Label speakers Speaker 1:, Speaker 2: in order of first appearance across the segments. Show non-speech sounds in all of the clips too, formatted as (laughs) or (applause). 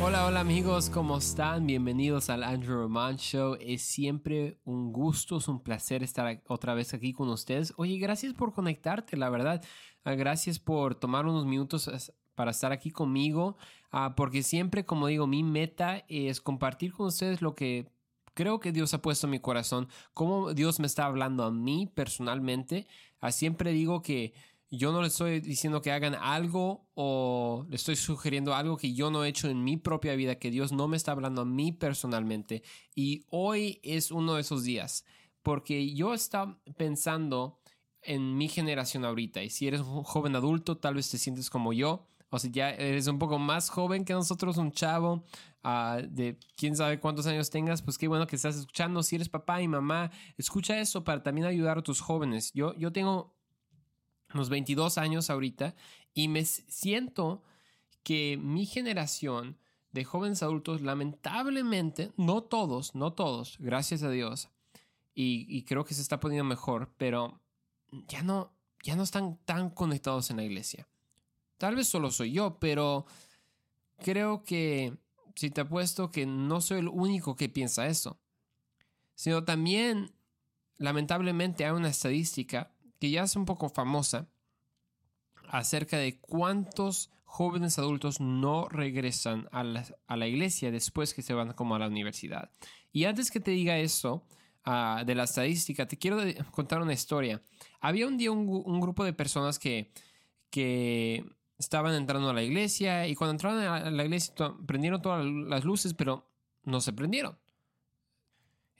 Speaker 1: Hola, hola amigos, ¿cómo están? Bienvenidos al Andrew Roman Show. Es siempre un gusto, es un placer estar otra vez aquí con ustedes. Oye, gracias por conectarte, la verdad. Ah, gracias por tomar unos minutos para estar aquí conmigo, ah, porque siempre, como digo, mi meta es compartir con ustedes lo que creo que Dios ha puesto en mi corazón, cómo Dios me está hablando a mí personalmente. Ah, siempre digo que yo no le estoy diciendo que hagan algo o le estoy sugiriendo algo que yo no he hecho en mi propia vida, que Dios no me está hablando a mí personalmente. Y hoy es uno de esos días, porque yo estaba pensando en mi generación ahorita, y si eres un joven adulto, tal vez te sientes como yo, o si ya eres un poco más joven que nosotros, un chavo uh, de quién sabe cuántos años tengas, pues qué bueno que estás escuchando. Si eres papá y mamá, escucha eso para también ayudar a tus jóvenes. Yo, yo tengo unos 22 años ahorita y me siento que mi generación de jóvenes adultos, lamentablemente, no todos, no todos, gracias a Dios, y, creo que se está poniendo mejor, pero ya no, ya no están tan conectados en la iglesia. Tal vez solo soy yo, pero creo que si te apuesto que no soy el único que piensa eso, sino también, lamentablemente, hay una estadística que ya es un poco famosa acerca de cuántos jóvenes adultos no regresan a la, iglesia después que se van como a la universidad. Y antes que te diga eso ah, de la estadística, te quiero contar una historia. Había un día un, grupo de personas que, que estaban entrando a la iglesia y cuando entraron a la iglesia prendieron todas las luces, pero no se prendieron.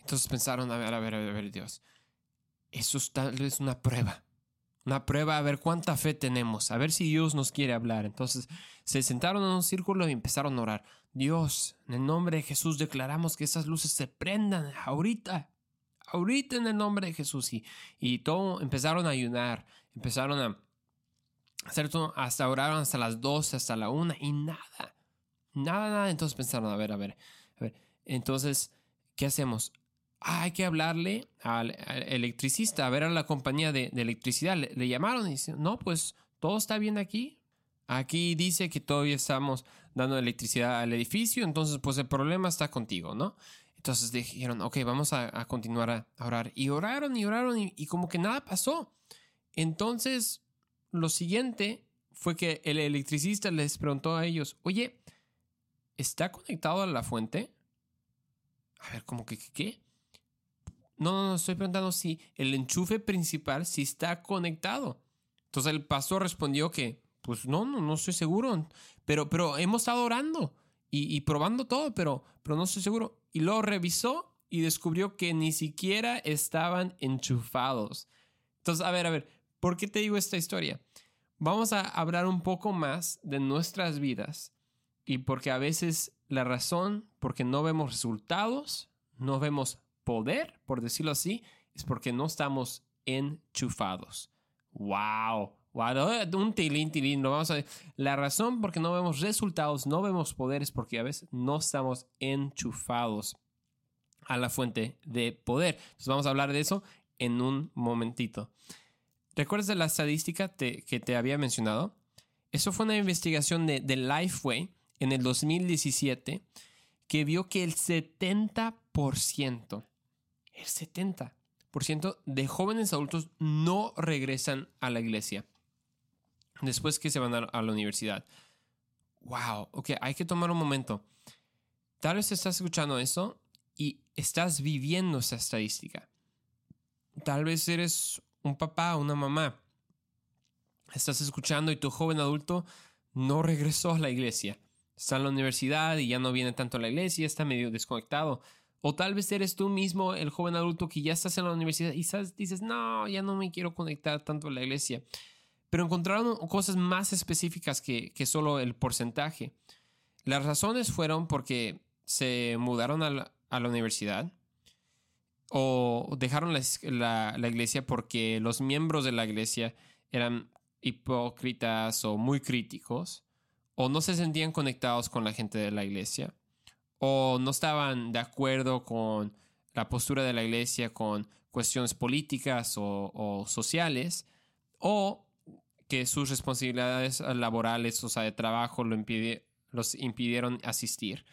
Speaker 1: Entonces pensaron, a ver, a ver, a ver, Dios, eso es tal vez una prueba. Una prueba a ver cuánta fe tenemos, a ver si Dios nos quiere hablar. Entonces se sentaron en un círculo y empezaron a orar. Dios, en el nombre de Jesús declaramos que esas luces se prendan ahorita. Ahorita en el nombre de Jesús. Y, y todo empezaron a ayunar. Empezaron a hacer todo, hasta oraron hasta las 12, hasta la 1 y nada. Nada, nada. Entonces pensaron, a ver, a ver, a ver. Entonces, ¿qué hacemos? Ah, hay que hablarle al, electricista, a ver a la compañía de, electricidad. Le, llamaron y dicen, no, pues todo está bien aquí. Aquí dice que todavía estamos dando electricidad al edificio, entonces pues el problema está contigo, ¿no? Entonces dijeron, ok, vamos a, continuar a orar. Y oraron y oraron y, como que nada pasó. Entonces, lo siguiente fue que el electricista les preguntó a ellos, oye, ¿está conectado a la fuente? A ver, como que, ¿qué? No, no, no, estoy preguntando si el enchufe principal sí está conectado. Entonces el pastor respondió que, pues no, no, no estoy seguro. Pero, pero hemos estado orando y, probando todo, pero, pero no estoy seguro. Y luego revisó y descubrió que ni siquiera estaban enchufados. Entonces, a ver, a ver, ¿por qué te digo esta historia? Vamos a hablar un poco más de nuestras vidas y porque a veces la razón porque no vemos resultados, no vemos poder, por decirlo así, es porque no estamos enchufados. ¡Wow! Un tilín, tilín. vamos a La razón por que no vemos resultados, no vemos poder, es porque a veces no estamos enchufados a la fuente de poder. Entonces vamos a hablar de eso en un momentito. ¿Recuerdas de la estadística que te había mencionado? Eso fue una investigación de Lifeway en el 2017 que vio que el 70% el 70% de jóvenes adultos no regresan a la iglesia después que se van a la universidad. Wow, ok, hay que tomar un momento. Tal vez estás escuchando eso y estás viviendo esa estadística. Tal vez eres un papá o una mamá. Estás escuchando y tu joven adulto no regresó a la iglesia. Está en la universidad y ya no viene tanto a la iglesia, está medio desconectado. O tal vez eres tú mismo el joven adulto que ya estás en la universidad y dices, no, ya no me quiero conectar tanto a la iglesia. Pero encontraron cosas más específicas que, solo el porcentaje. Las razones fueron porque se mudaron a la, universidad o dejaron la, la, iglesia porque los miembros de la iglesia eran hipócritas o muy críticos o no se sentían conectados con la gente de la iglesia o no estaban de acuerdo con la postura de la iglesia con cuestiones políticas o, sociales, o que sus responsabilidades laborales, o sea, de trabajo, lo, los impidieron asistir.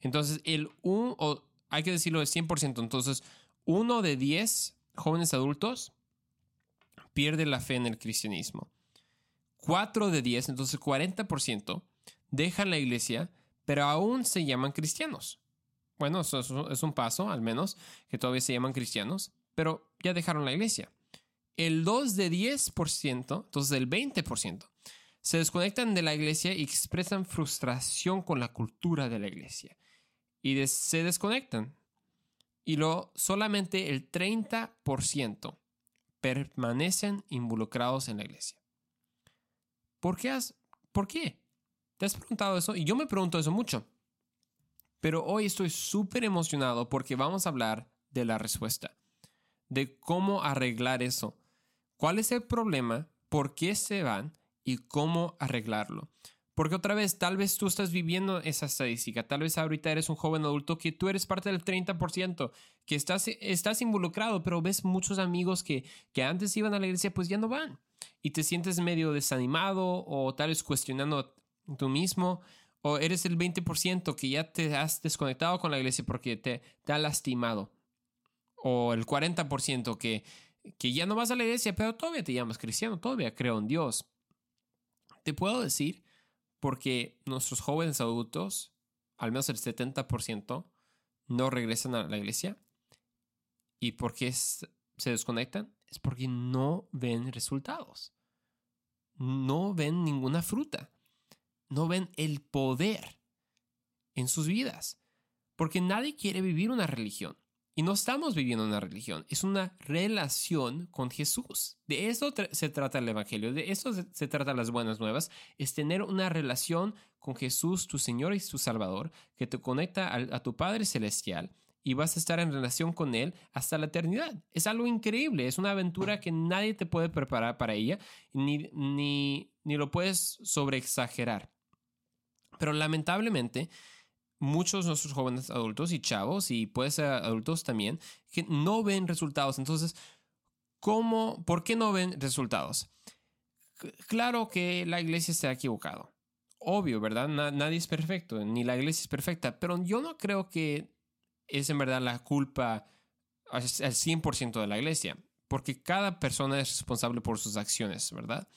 Speaker 1: Entonces, el un, o hay que decirlo de 100%, entonces, uno de 10 jóvenes adultos pierde la fe en el cristianismo. 4 de 10, entonces 40%, dejan la iglesia, pero aún se llaman cristianos. Bueno, eso es un paso, al menos, que todavía se llaman cristianos, pero ya dejaron la iglesia. El 2 de 10%, entonces el 20%, se desconectan de la iglesia y expresan frustración con la cultura de la iglesia. Y se desconectan. Y lo, solamente el 30% permanecen involucrados en la iglesia. ¿Por qué? Has, ¿Por qué? ¿Te has preguntado eso? Y yo me pregunto eso mucho. Pero hoy estoy súper emocionado porque vamos a hablar de la respuesta, de cómo arreglar eso, cuál es el problema, por qué se van y cómo arreglarlo. Porque otra vez, tal vez tú estás viviendo esa estadística, tal vez ahorita eres un joven adulto que tú eres parte del 30%, que estás, estás involucrado, pero ves muchos amigos que, que antes iban a la iglesia, pues ya no van. Y te sientes medio desanimado o tal vez cuestionando tú mismo, o eres el 20% que ya te has desconectado con la iglesia porque te, te ha lastimado, o el 40% que, que ya no vas a la iglesia, pero todavía te llamas cristiano, todavía creo en Dios. Te puedo decir porque nuestros jóvenes adultos, al menos el 70%, no regresan a la iglesia. ¿Y por qué se desconectan? Es porque no ven resultados. No ven ninguna fruta. No ven el poder en sus vidas. Porque nadie quiere vivir una religión. Y no estamos viviendo una religión, es una relación con Jesús. De eso se trata el Evangelio, de eso se trata las buenas nuevas, es tener una relación con Jesús, tu Señor y tu Salvador, que te conecta a, tu Padre Celestial y vas a estar en relación con Él hasta la eternidad. Es algo increíble, es una aventura que nadie te puede preparar para ella, ni, ni, ni lo puedes sobreexagerar. Pero lamentablemente, muchos de nuestros jóvenes adultos y chavos, y puede ser adultos también, que no ven resultados. Entonces, ¿cómo, por qué no ven resultados? Claro que la iglesia se ha equivocado. Obvio, ¿verdad? nadie es perfecto, ni la iglesia es perfecta, pero yo no creo que es en verdad la culpa al 100% de la iglesia, porque cada persona es responsable por sus acciones, ¿verdad?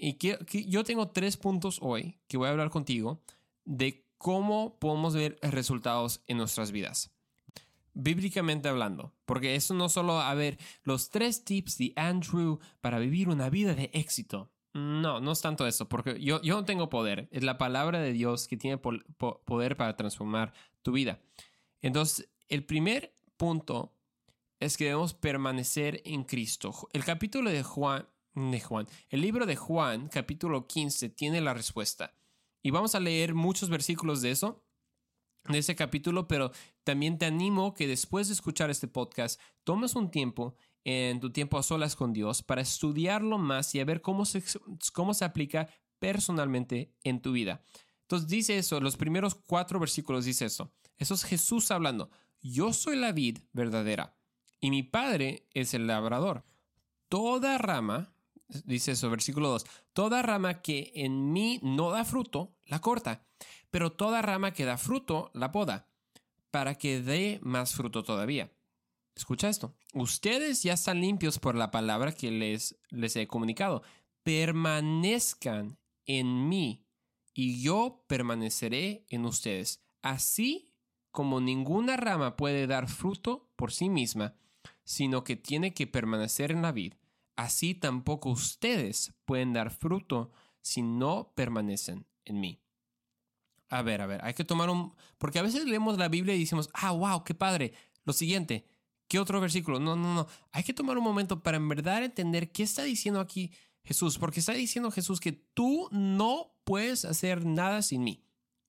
Speaker 1: Y que, yo tengo tres puntos hoy que voy a hablar contigo de cómo podemos ver resultados en nuestras vidas. Bíblicamente hablando, porque eso no solo a ver los tres tips de Andrew para vivir una vida de éxito. No, no es tanto eso, porque yo, yo no tengo poder. Es la palabra de Dios que tiene poder para transformar tu vida. Entonces, el primer punto es que debemos permanecer en Cristo. El capítulo de Juan, de Juan, el libro de Juan, capítulo 15, tiene la respuesta. Y vamos a leer muchos versículos de eso, de ese capítulo, pero también te animo que después de escuchar este podcast, tomes un tiempo en tu tiempo a solas con Dios para estudiarlo más y a ver cómo se, cómo se aplica personalmente en tu vida. Entonces dice eso, los primeros cuatro versículos dice eso. Eso es Jesús hablando. Yo soy la vid verdadera y mi Padre es el labrador. Toda rama dice eso, versículo 2, toda rama que en mí no da fruto, la corta, pero toda rama que da fruto, la poda, para que dé más fruto todavía. Escucha esto, ustedes ya están limpios por la palabra que les, les he comunicado, permanezcan en mí y yo permaneceré en ustedes. Así como ninguna rama puede dar fruto por sí misma, sino que tiene que permanecer en la vid así tampoco ustedes pueden dar fruto si no permanecen en mí. A ver, a ver, hay que tomar un... Porque a veces leemos la Biblia y decimos, ah, wow, qué padre. Lo siguiente, ¿qué otro versículo? No, no, no. Hay que tomar un momento para en verdad entender qué está diciendo aquí Jesús. Porque está diciendo Jesús que tú no puedes hacer nada sin mí.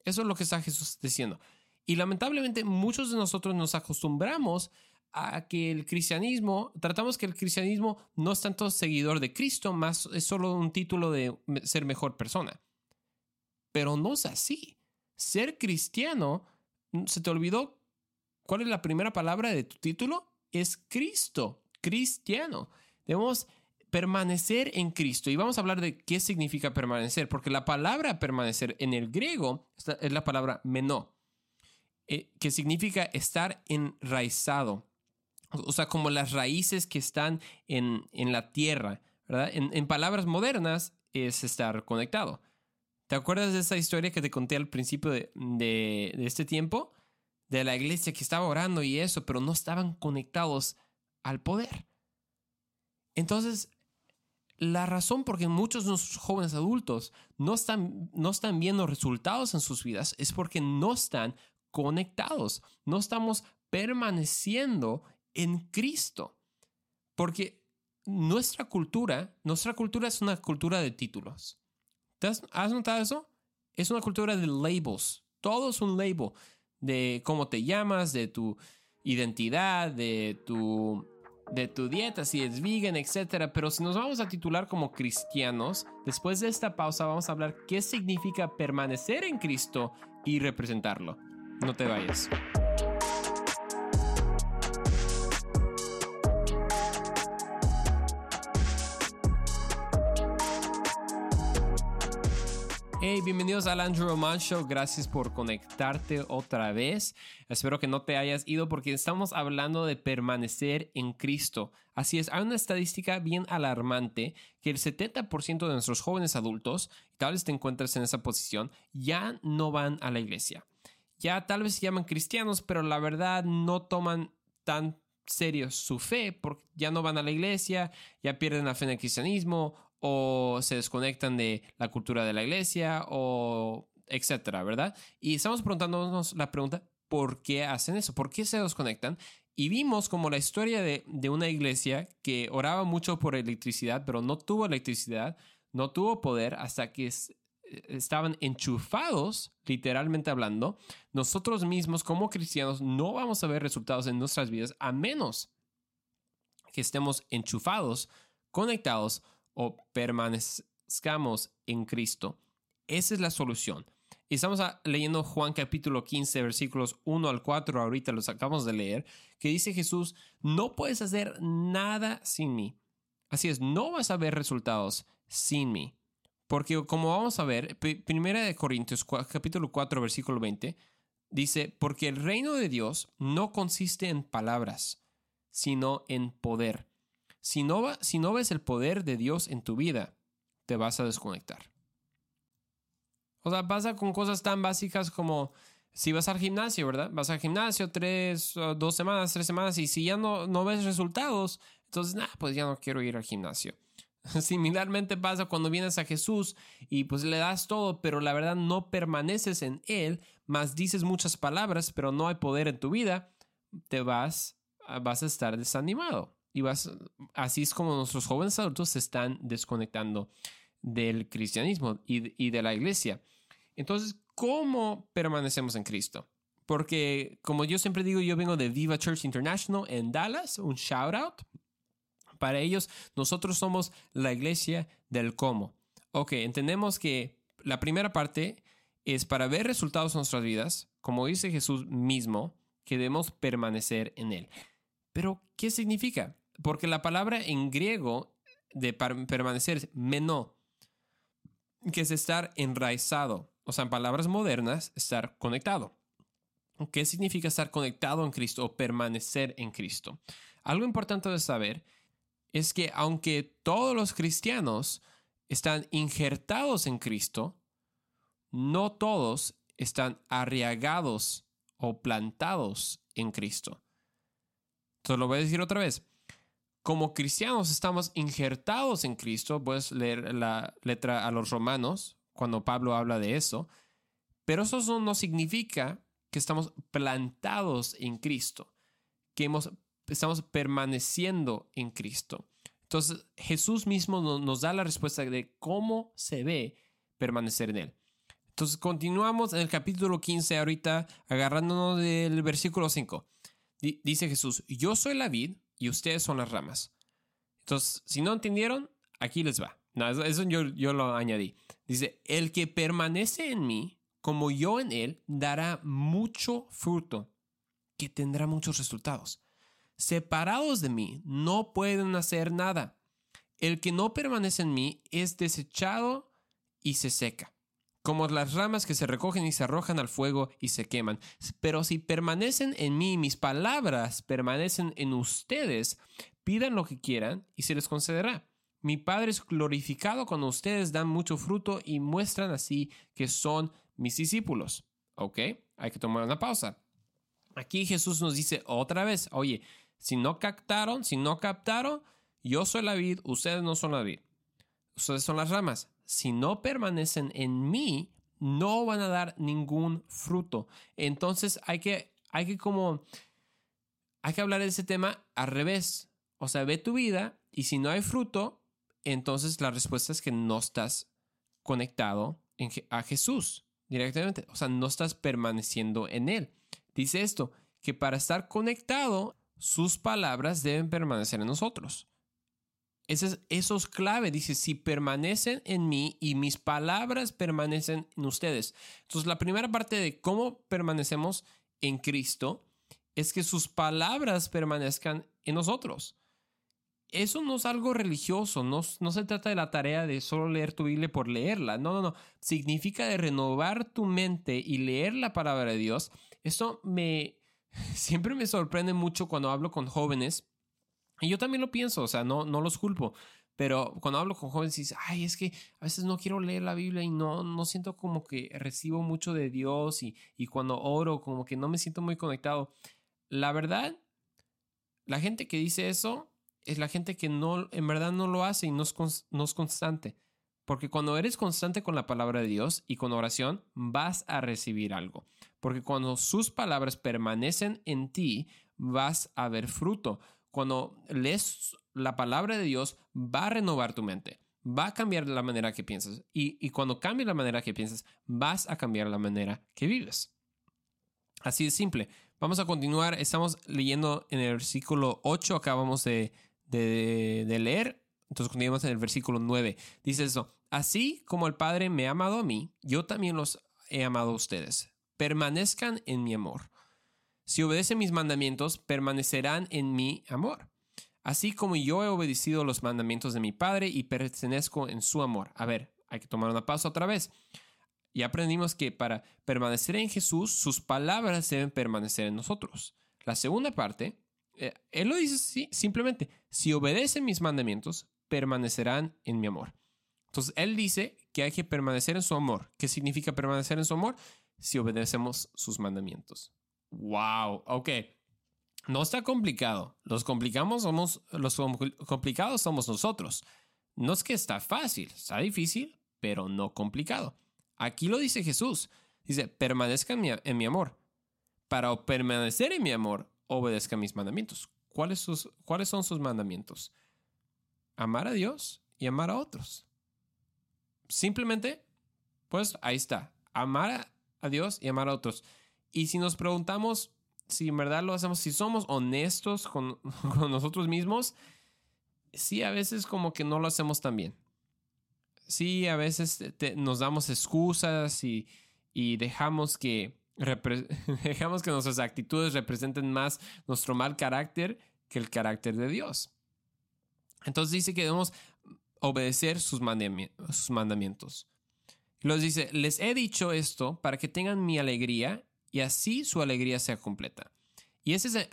Speaker 1: Eso es lo que está Jesús diciendo. Y lamentablemente muchos de nosotros nos acostumbramos a que el cristianismo, tratamos que el cristianismo no es tanto seguidor de Cristo, más es solo un título de ser mejor persona. Pero no es así. Ser cristiano, ¿se te olvidó cuál es la primera palabra de tu título? Es Cristo, cristiano. Debemos permanecer en Cristo. Y vamos a hablar de qué significa permanecer, porque la palabra permanecer en el griego es la palabra menó, eh, que significa estar enraizado. O sea, como las raíces que están en, la tierra, ¿verdad? En, palabras modernas es estar conectado. ¿Te acuerdas de esa historia que te conté al principio de, de este tiempo? De la iglesia que estaba orando y eso, pero no estaban conectados al poder. Entonces, la razón por qué muchos de nuestros jóvenes adultos no están, no están viendo resultados en sus vidas es porque no están conectados, no estamos permaneciendo en Cristo. Porque nuestra cultura, nuestra cultura es una cultura de títulos. has, notado eso? Es una cultura de labels. Todo es un label de cómo te llamas, de tu identidad, de tu de tu dieta, si es vegan, etcétera. Pero si nos vamos a titular como cristianos, después de esta pausa vamos a hablar qué significa permanecer en Cristo y representarlo. No te vayas. Bienvenidos al Andrew Roman Show. Gracias por conectarte otra vez. Espero que no te hayas ido porque estamos hablando de permanecer en Cristo. Así es, hay una estadística bien alarmante que el 70% de nuestros jóvenes adultos, tal vez te encuentres en esa posición, ya no van a la iglesia. Ya tal vez se llaman cristianos, pero la verdad no toman tan serio su fe porque ya no van a la iglesia, ya pierden la fe en el cristianismo o se desconectan de la cultura de la iglesia o etcétera, ¿verdad? Y estamos preguntándonos la pregunta, ¿por qué hacen eso? ¿Por qué se desconectan? Y vimos como la historia de, de una iglesia que oraba mucho por electricidad, pero no tuvo electricidad, no tuvo poder hasta que estaban enchufados, literalmente hablando. Nosotros mismos como cristianos no vamos a ver resultados en nuestras vidas a menos que estemos enchufados, conectados o permanezcamos en Cristo. Esa es la solución. Y estamos leyendo Juan capítulo 15, versículos 1 al 4, ahorita los acabamos de leer, que dice Jesús, no puedes hacer nada sin mí. Así es, no vas a ver resultados sin mí. Porque como vamos a ver, Primera de Corintios capítulo 4, versículo 20, dice, porque el reino de Dios no consiste en palabras, sino en poder. Si no, ves el poder de Dios en tu vida, te vas a desconectar. O sea, pasa con cosas tan básicas como si vas al gimnasio, ¿verdad? Vas al gimnasio tres, dos semanas, tres semanas y si ya no, no ves resultados, entonces, nada, pues ya no quiero ir al gimnasio. (laughs) Similarmente pasa cuando vienes a Jesús y pues le das todo, pero la verdad no permaneces en Él, más dices muchas palabras, pero no hay poder en tu vida, te vas, vas a estar desanimado. Y vas, así es como nuestros jóvenes adultos se están desconectando del cristianismo y, de la iglesia. Entonces, ¿cómo permanecemos en Cristo? Porque, como yo siempre digo, yo vengo de Viva Church International en Dallas, un shout out. Para ellos, nosotros somos la iglesia del cómo. Ok, entendemos que la primera parte es para ver resultados en nuestras vidas, como dice Jesús mismo, que debemos permanecer en Él. Pero, ¿qué significa? Porque la palabra en griego de permanecer es meno, que es estar enraizado. O sea, en palabras modernas, estar conectado. ¿Qué significa estar conectado en Cristo o permanecer en Cristo? Algo importante de saber es que aunque todos los cristianos están injertados en Cristo, no todos están arriagados o plantados en Cristo. Entonces lo voy a decir otra vez como cristianos estamos injertados en Cristo, puedes leer la letra a los romanos cuando Pablo habla de eso, pero eso no significa que estamos plantados en Cristo, que hemos, estamos permaneciendo en Cristo. Entonces Jesús mismo nos da la respuesta de cómo se ve permanecer en Él. Entonces continuamos en el capítulo 15 ahorita agarrándonos del versículo 5. Dice Jesús, yo soy la vid y ustedes son las ramas. Entonces, si no entendieron, aquí les va. No, eso yo, yo lo añadí. Dice, el que permanece en mí, como yo en él, dará mucho fruto, que tendrá muchos resultados. Separados de mí, no pueden hacer nada. el que no permanece en mí es desechado y se seca, como las ramas que se recogen y se arrojan al fuego y se queman. Pero si permanecen en mí, mis palabras permanecen en ustedes, pidan lo que quieran y se les concederá. Mi Padre es glorificado cuando ustedes dan mucho fruto y muestran así que son mis discípulos. ¿Ok? Hay que tomar una pausa. Aquí Jesús nos dice otra vez, oye, si no captaron, si no captaron, yo soy la vid, ustedes no son la vid. Ustedes son las ramas. Si no permanecen en mí, no van a dar ningún fruto. Entonces hay que, hay que como, hay que hablar de ese tema al revés. O sea, ve tu vida y si no hay fruto, entonces la respuesta es que no estás conectado a Jesús directamente. O sea, no estás permaneciendo en Él. Dice esto, que para estar conectado, sus palabras deben permanecer en nosotros. Eso es, clave. Dice, si permanecen en mí y mis palabras permanecen en ustedes. Entonces, la primera parte de cómo permanecemos en Cristo es que sus palabras permanezcan en nosotros eso no es algo religioso, no, no, se trata de la tarea de solo leer tu Biblia por leerla, no, no, no, significa de renovar tu mente y leer la palabra de Dios. Eso me, (laughs) siempre me sorprende mucho cuando hablo con jóvenes, y yo también lo pienso, o sea, no, no los culpo, pero cuando hablo con jóvenes dices, ay, es que a veces no quiero leer la Biblia y no, no siento como que recibo mucho de Dios y, y cuando oro como que no me siento muy conectado. La verdad, la gente que dice eso es la gente que no, en verdad no lo hace y no es, no es constante. Porque cuando eres constante con la palabra de Dios y con oración, vas a recibir algo. Porque cuando sus palabras permanecen en ti, vas a ver fruto. Cuando lees la palabra de Dios, va a renovar tu mente. Va a cambiar la manera que piensas. Y, y cuando cambie la manera que piensas, vas a cambiar la manera que vives. Así de simple. Vamos a continuar. Estamos leyendo en el versículo 8. Acabamos de de, leer. Entonces continuamos en el versículo 9. Dice eso, así como el Padre me ha amado a mí, yo también los he amado a ustedes. Permanezcan en mi amor. Si obedecen mis mandamientos, permanecerán en mi amor. Así como yo he obedecido los mandamientos de mi Padre y pertenezco en su amor. A ver, hay que tomar una pausa otra vez. Y aprendimos que para permanecer en Jesús, sus palabras deben permanecer en nosotros. La segunda parte eh, él lo dice simplemente, si obedecen mis mandamientos, permanecerán en mi amor. Entonces, Él dice que hay que permanecer en su amor. ¿Qué significa permanecer en su amor? Si obedecemos sus mandamientos. ¡Wow! Ok. No está complicado. Los complicamos somos, los complicados somos nosotros. No es que está fácil, está difícil, pero no complicado. Aquí lo dice Jesús. Dice, permanezca en en mi amor. Para permanecer en mi amor, obedezca mis mandamientos. ¿Cuáles, sus, ¿Cuáles son sus mandamientos? Amar a Dios y amar a otros. Simplemente, pues ahí está. Amar a Dios y amar a otros. Y si nos preguntamos si en verdad lo hacemos, si somos honestos (laughs) con, nosotros mismos, sí, a veces como que no lo hacemos tan bien. Sí, a veces nos damos excusas y, y dejamos que (laughs) dejamos que nuestras actitudes representen más nuestro mal carácter que el carácter de Dios. Entonces dice que debemos obedecer sus, mandamientos. Los dice, les he dicho esto para que tengan mi alegría y así su alegría sea completa. Y ese es,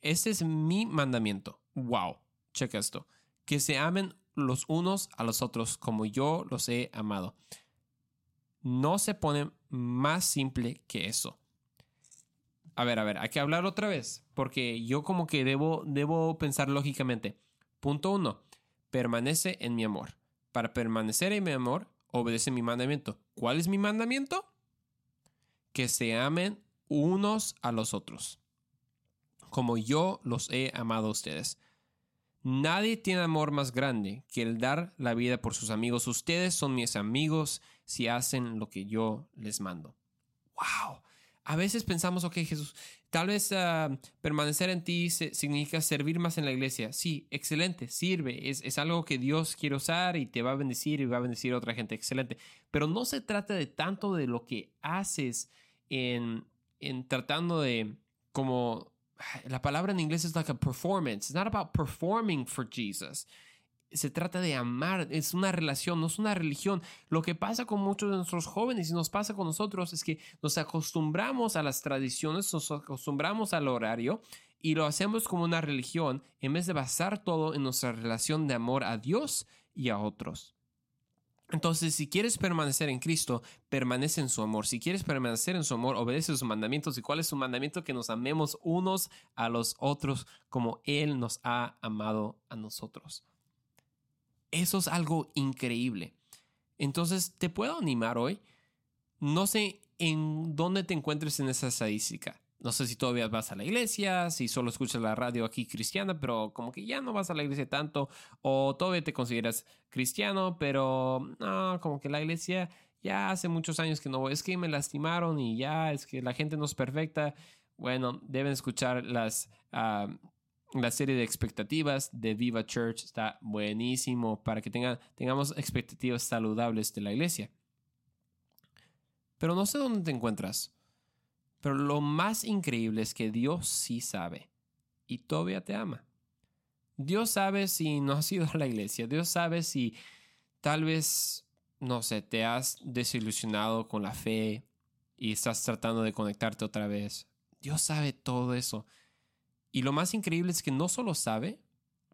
Speaker 1: ese es mi mandamiento. Wow, checa esto. Que se amen los unos a los otros como yo los he amado. No se pone más simple que eso. A ver, a ver, hay que hablar otra vez, porque yo como que debo, debo pensar lógicamente. Punto uno, permanece en mi amor. Para permanecer en mi amor, obedece mi mandamiento. ¿Cuál es mi mandamiento? Que se amen unos a los otros, como yo los he amado a ustedes. Nadie tiene amor más grande que el dar la vida por sus amigos. Ustedes son mis amigos si hacen lo que yo les mando. ¡Wow! A veces pensamos, ok, Jesús, tal vez ah, permanecer en ti significa servir más en la iglesia. Sí, excelente, sirve, es, es, algo que Dios quiere usar y te va a bendecir y va a bendecir a otra gente, excelente. Pero no se trata de tanto de lo que haces en, en tratando de como la palabra en inglés es like a performance. It's not about performing for Jesus. Se trata de amar, es una relación, no es una religión. Lo que pasa con muchos de nuestros jóvenes y nos pasa con nosotros es que nos acostumbramos a las tradiciones, nos acostumbramos al horario y lo hacemos como una religión en vez de basar todo en nuestra relación de amor a Dios y a otros. Entonces, si quieres permanecer en Cristo, permanece en su amor. Si quieres permanecer en su amor, obedece sus mandamientos. ¿Y cuál es su mandamiento? Que nos amemos unos a los otros como Él nos ha amado a nosotros. Eso es algo increíble. Entonces, te puedo animar hoy. No sé en dónde te encuentres en esa estadística. No sé si todavía vas a la iglesia, si solo escuchas la radio aquí cristiana, pero como que ya no vas a la iglesia tanto, o todavía te consideras cristiano, pero no, como que la iglesia ya hace muchos años que no voy. Es que me lastimaron y ya, es que la gente no es perfecta. Bueno, deben escuchar las, ah, la serie de expectativas de Viva Church. Está buenísimo para que tenga, tengamos expectativas saludables de la iglesia. Pero no sé dónde te encuentras. Pero lo más increíble es que Dios sí sabe y todavía te ama. Dios sabe si no has ido a la iglesia. Dios sabe si tal vez, no sé, te has desilusionado con la fe y estás tratando de conectarte otra vez. Dios sabe todo eso. Y lo más increíble es que no solo sabe,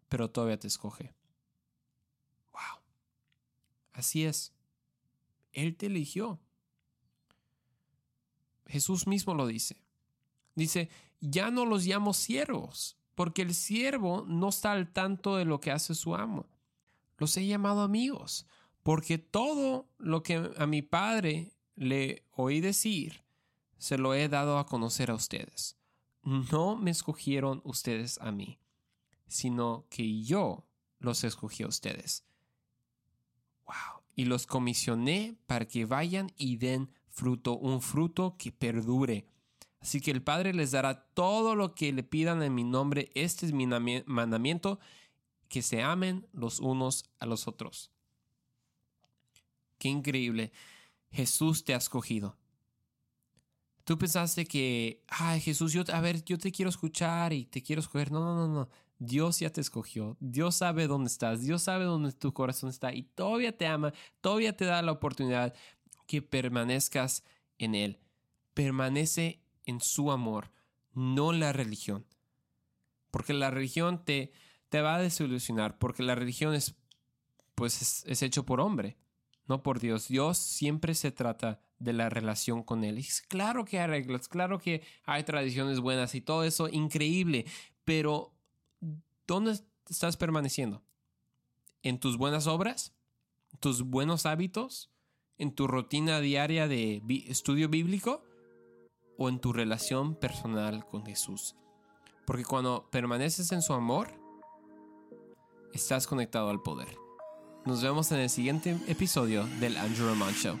Speaker 1: pero todavía te escoge. Wow. Así es. Él te eligió. Jesús mismo lo dice. Dice, ya no los llamo siervos, porque el siervo no está al tanto de lo que hace su amo. Los he llamado amigos, porque todo lo que a mi Padre le oí decir, se lo he dado a conocer a ustedes. No me escogieron ustedes a mí, sino que yo los escogí a ustedes. Wow. Y los comisioné para que vayan y den fruto, un fruto que perdure. Así que el Padre les dará todo lo que le pidan en mi nombre. Este es mi mandamiento, que se amen los unos a los otros. Qué increíble. Jesús te ha escogido. Tú pensaste que, ay Jesús, yo, a ver, yo te quiero escuchar y te quiero escoger. No, no, no, no. Dios ya te escogió. Dios sabe dónde estás. Dios sabe dónde tu corazón está y todavía te ama. Todavía te da la oportunidad que permanezcas en Él. Permanece en su amor, no la religión. Porque la religión te, te va a desilusionar, porque la religión es, pues es, hecho por hombre, no por Dios. Dios siempre se trata de la relación con Él. claro que hay reglas, claro que hay tradiciones buenas y todo eso increíble, pero ¿dónde estás permaneciendo? ¿En tus buenas obras? ¿Tus buenos hábitos? en tu rutina diaria de estudio bíblico o en tu relación personal con Jesús. Porque cuando permaneces en su amor, estás conectado al poder. Nos vemos en el siguiente episodio del Andrew Roman Show.